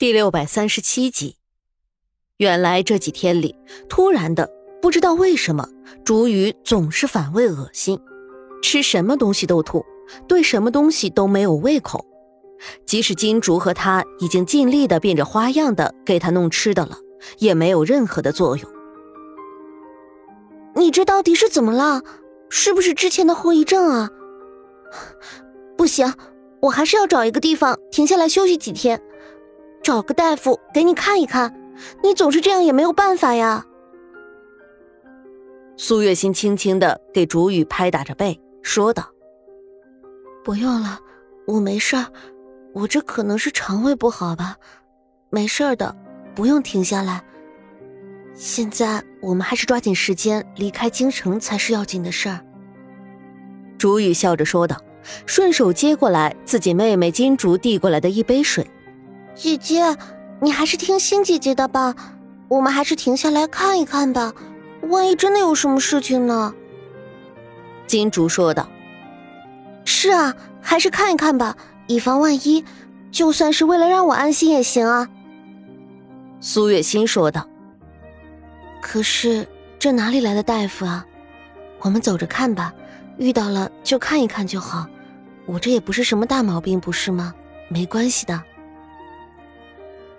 第六百三十七集，原来这几天里，突然的不知道为什么，竹雨总是反胃恶心，吃什么东西都吐，对什么东西都没有胃口。即使金竹和他已经尽力的变着花样的给他弄吃的了，也没有任何的作用。你这到底是怎么了？是不是之前的后遗症啊？不行，我还是要找一个地方停下来休息几天。找个大夫给你看一看，你总是这样也没有办法呀。苏月心轻轻的给竹雨拍打着背，说道：“不用了，我没事儿，我这可能是肠胃不好吧，没事的，不用停下来。现在我们还是抓紧时间离开京城才是要紧的事儿。”竹雨笑着说道，顺手接过来自己妹妹金竹递过来的一杯水。姐姐，你还是听新姐姐的吧。我们还是停下来看一看吧，万一真的有什么事情呢？金竹说道。是啊，还是看一看吧，以防万一。就算是为了让我安心也行啊。苏月心说道。可是这哪里来的大夫啊？我们走着看吧，遇到了就看一看就好。我这也不是什么大毛病，不是吗？没关系的。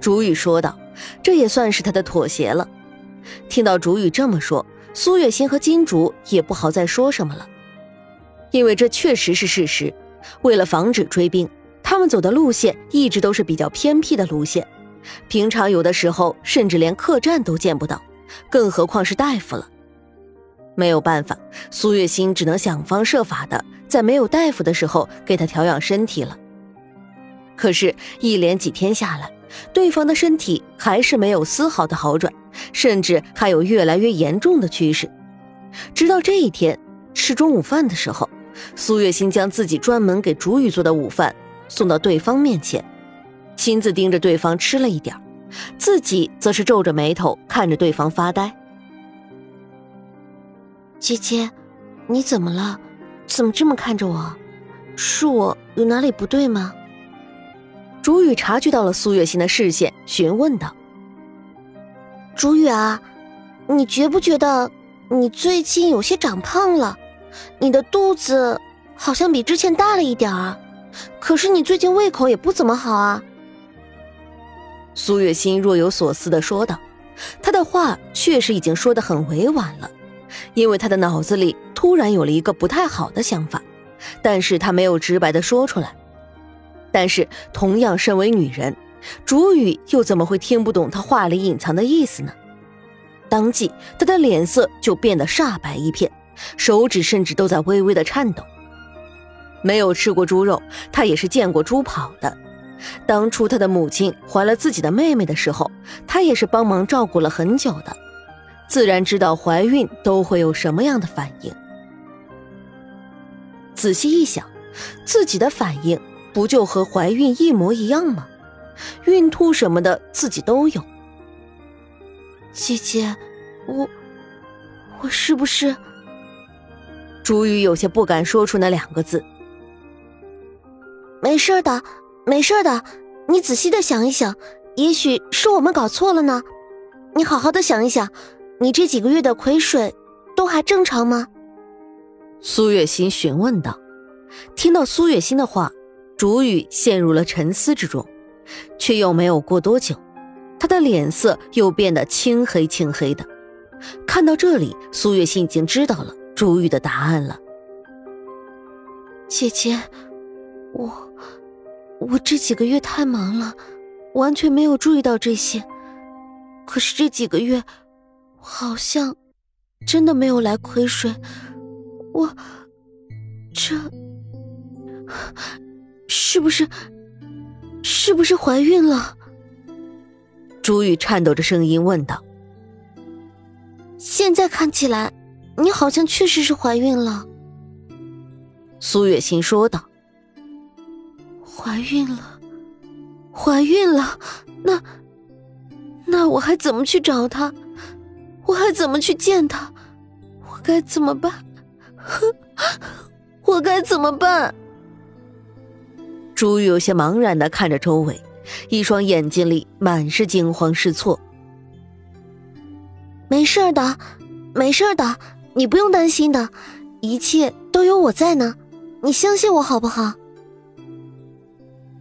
竹雨说道：“这也算是他的妥协了。”听到竹雨这么说，苏月心和金竹也不好再说什么了，因为这确实是事实。为了防止追兵，他们走的路线一直都是比较偏僻的路线，平常有的时候甚至连客栈都见不到，更何况是大夫了。没有办法，苏月心只能想方设法的在没有大夫的时候给他调养身体了。可是，一连几天下来，对方的身体还是没有丝毫的好转，甚至还有越来越严重的趋势。直到这一天吃中午饭的时候，苏月心将自己专门给竹雨做的午饭送到对方面前，亲自盯着对方吃了一点，自己则是皱着眉头看着对方发呆。姐姐，你怎么了？怎么这么看着我？是我有哪里不对吗？竹雨察觉到了苏月心的视线，询问道：“朱雨啊，你觉不觉得你最近有些长胖了？你的肚子好像比之前大了一点儿。可是你最近胃口也不怎么好啊。”苏月心若有所思的说道：“他的话确实已经说的很委婉了，因为他的脑子里突然有了一个不太好的想法，但是他没有直白的说出来。”但是，同样身为女人，竹雨又怎么会听不懂他话里隐藏的意思呢？当即，他的脸色就变得煞白一片，手指甚至都在微微的颤抖。没有吃过猪肉，他也是见过猪跑的。当初他的母亲怀了自己的妹妹的时候，他也是帮忙照顾了很久的，自然知道怀孕都会有什么样的反应。仔细一想，自己的反应。不就和怀孕一模一样吗？孕吐什么的自己都有。姐姐，我我是不是？朱雨有些不敢说出那两个字。没事的，没事的，你仔细的想一想，也许是我们搞错了呢。你好好的想一想，你这几个月的葵水都还正常吗？苏月心询问道。听到苏月心的话。竹雨陷入了沉思之中，却又没有过多久，他的脸色又变得青黑青黑的。看到这里，苏月心已经知道了竹雨的答案了。姐姐，我我这几个月太忙了，完全没有注意到这些。可是这几个月，好像真的没有来亏水。我这。是不是？是不是怀孕了？朱雨颤抖着声音问道。现在看起来，你好像确实是怀孕了。苏月心说道。怀孕了，怀孕了，那那我还怎么去找他？我还怎么去见他？我该怎么办？我该怎么办？朱玉有些茫然的看着周围，一双眼睛里满是惊慌失措。没事的，没事的，你不用担心的，一切都有我在呢，你相信我好不好？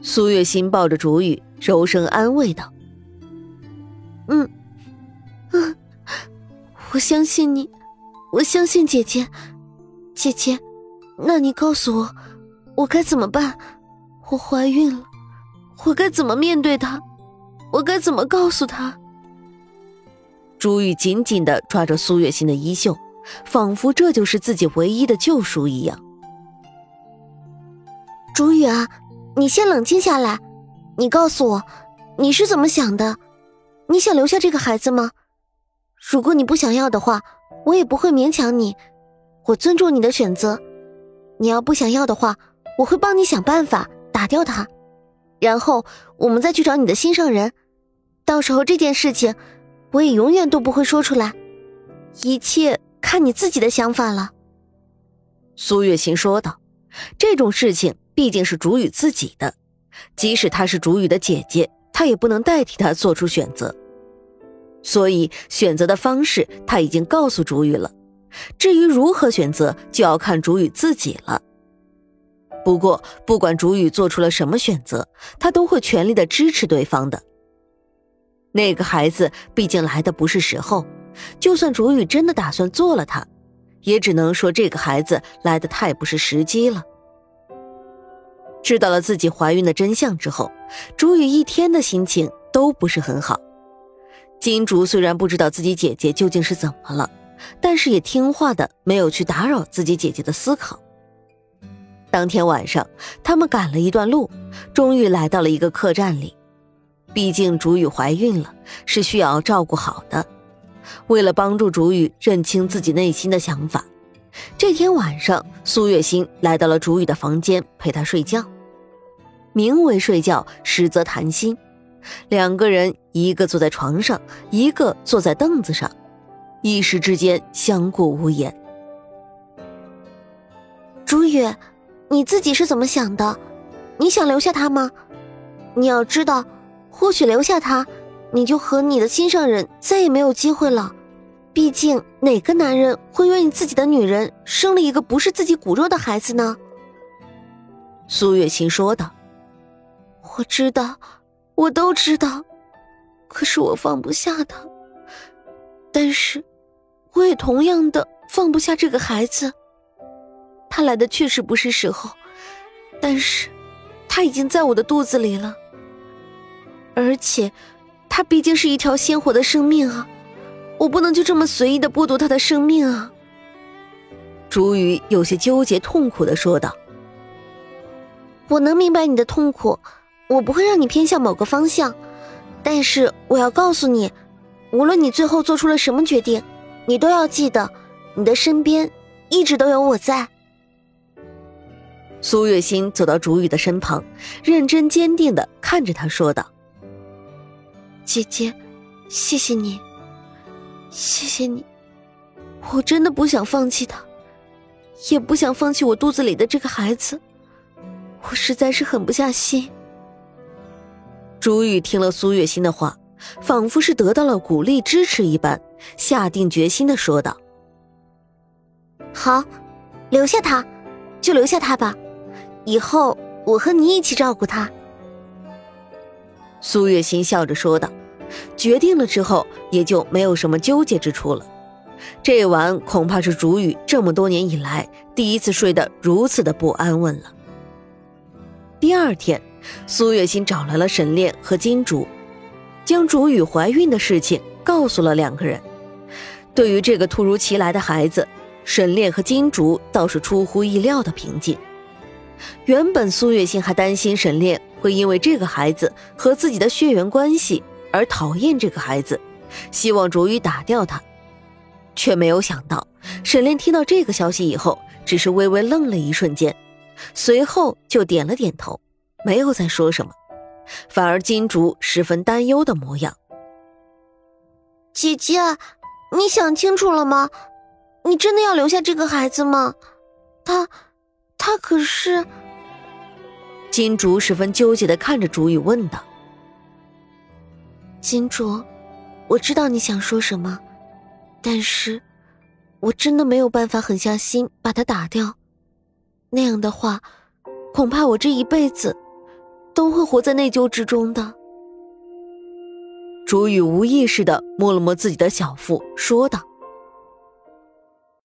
苏月心抱着竹雨，柔声安慰道：“嗯，嗯，我相信你，我相信姐姐，姐姐，那你告诉我，我该怎么办？我怀孕了，我该怎么面对他？我该怎么告诉他？”朱玉紧紧的抓着苏月心的衣袖，仿佛这就是自己唯一的救赎一样。朱玉啊，你先冷静下来，你告诉我，你是怎么想的？你想留下这个孩子吗？如果你不想要的话，我也不会勉强你，我尊重你的选择。你要不想要的话，我会帮你想办法打掉他，然后我们再去找你的心上人。到时候这件事情。我也永远都不会说出来，一切看你自己的想法了。”苏月心说道，“这种事情毕竟是竹雨自己的，即使她是竹雨的姐姐，她也不能代替她做出选择。所以选择的方式，她已经告诉竹雨了。至于如何选择，就要看竹雨自己了。不过，不管竹雨做出了什么选择，他都会全力的支持对方的。”那个孩子毕竟来的不是时候，就算竹雨真的打算做了他，也只能说这个孩子来的太不是时机了。知道了自己怀孕的真相之后，竹雨一天的心情都不是很好。金竹虽然不知道自己姐姐究竟是怎么了，但是也听话的没有去打扰自己姐姐的思考。当天晚上，他们赶了一段路，终于来到了一个客栈里。毕竟竹雨怀孕了，是需要照顾好的。为了帮助竹雨认清自己内心的想法，这天晚上，苏月心来到了竹雨的房间陪她睡觉。名为睡觉，实则谈心。两个人，一个坐在床上，一个坐在凳子上，一时之间相顾无言。竹雨，你自己是怎么想的？你想留下他吗？你要知道。或许留下他，你就和你的心上人再也没有机会了。毕竟，哪个男人会愿意自己的女人生了一个不是自己骨肉的孩子呢？苏月心说道：“我知道，我都知道，可是我放不下他。但是，我也同样的放不下这个孩子。他来的确实不是时候，但是，他已经在我的肚子里了。”而且，他毕竟是一条鲜活的生命啊！我不能就这么随意的剥夺他的生命啊！朱雨有些纠结、痛苦的说道：“我能明白你的痛苦，我不会让你偏向某个方向，但是我要告诉你，无论你最后做出了什么决定，你都要记得，你的身边一直都有我在。”苏月心走到朱雨的身旁，认真坚定的看着他说道。姐姐，谢谢你，谢谢你，我真的不想放弃他，也不想放弃我肚子里的这个孩子，我实在是狠不下心。朱雨听了苏月心的话，仿佛是得到了鼓励支持一般，下定决心的说道：“好，留下他，就留下他吧，以后我和你一起照顾他。”苏月心笑着说道。决定了之后，也就没有什么纠结之处了。这晚恐怕是竹雨这么多年以来第一次睡得如此的不安稳了。第二天，苏月心找来了沈炼和金竹，将竹雨怀孕的事情告诉了两个人。对于这个突如其来的孩子，沈炼和金竹倒是出乎意料的平静。原本苏月心还担心沈炼会因为这个孩子和自己的血缘关系。而讨厌这个孩子，希望竹雨打掉他，却没有想到沈炼听到这个消息以后，只是微微愣了一瞬间，随后就点了点头，没有再说什么，反而金竹十分担忧的模样。姐姐，你想清楚了吗？你真的要留下这个孩子吗？他，他可是……金竹十分纠结的看着竹雨问道。金主，我知道你想说什么，但是，我真的没有办法狠下心把他打掉。那样的话，恐怕我这一辈子都会活在内疚之中的。竹雨无意识的摸了摸自己的小腹，说道：“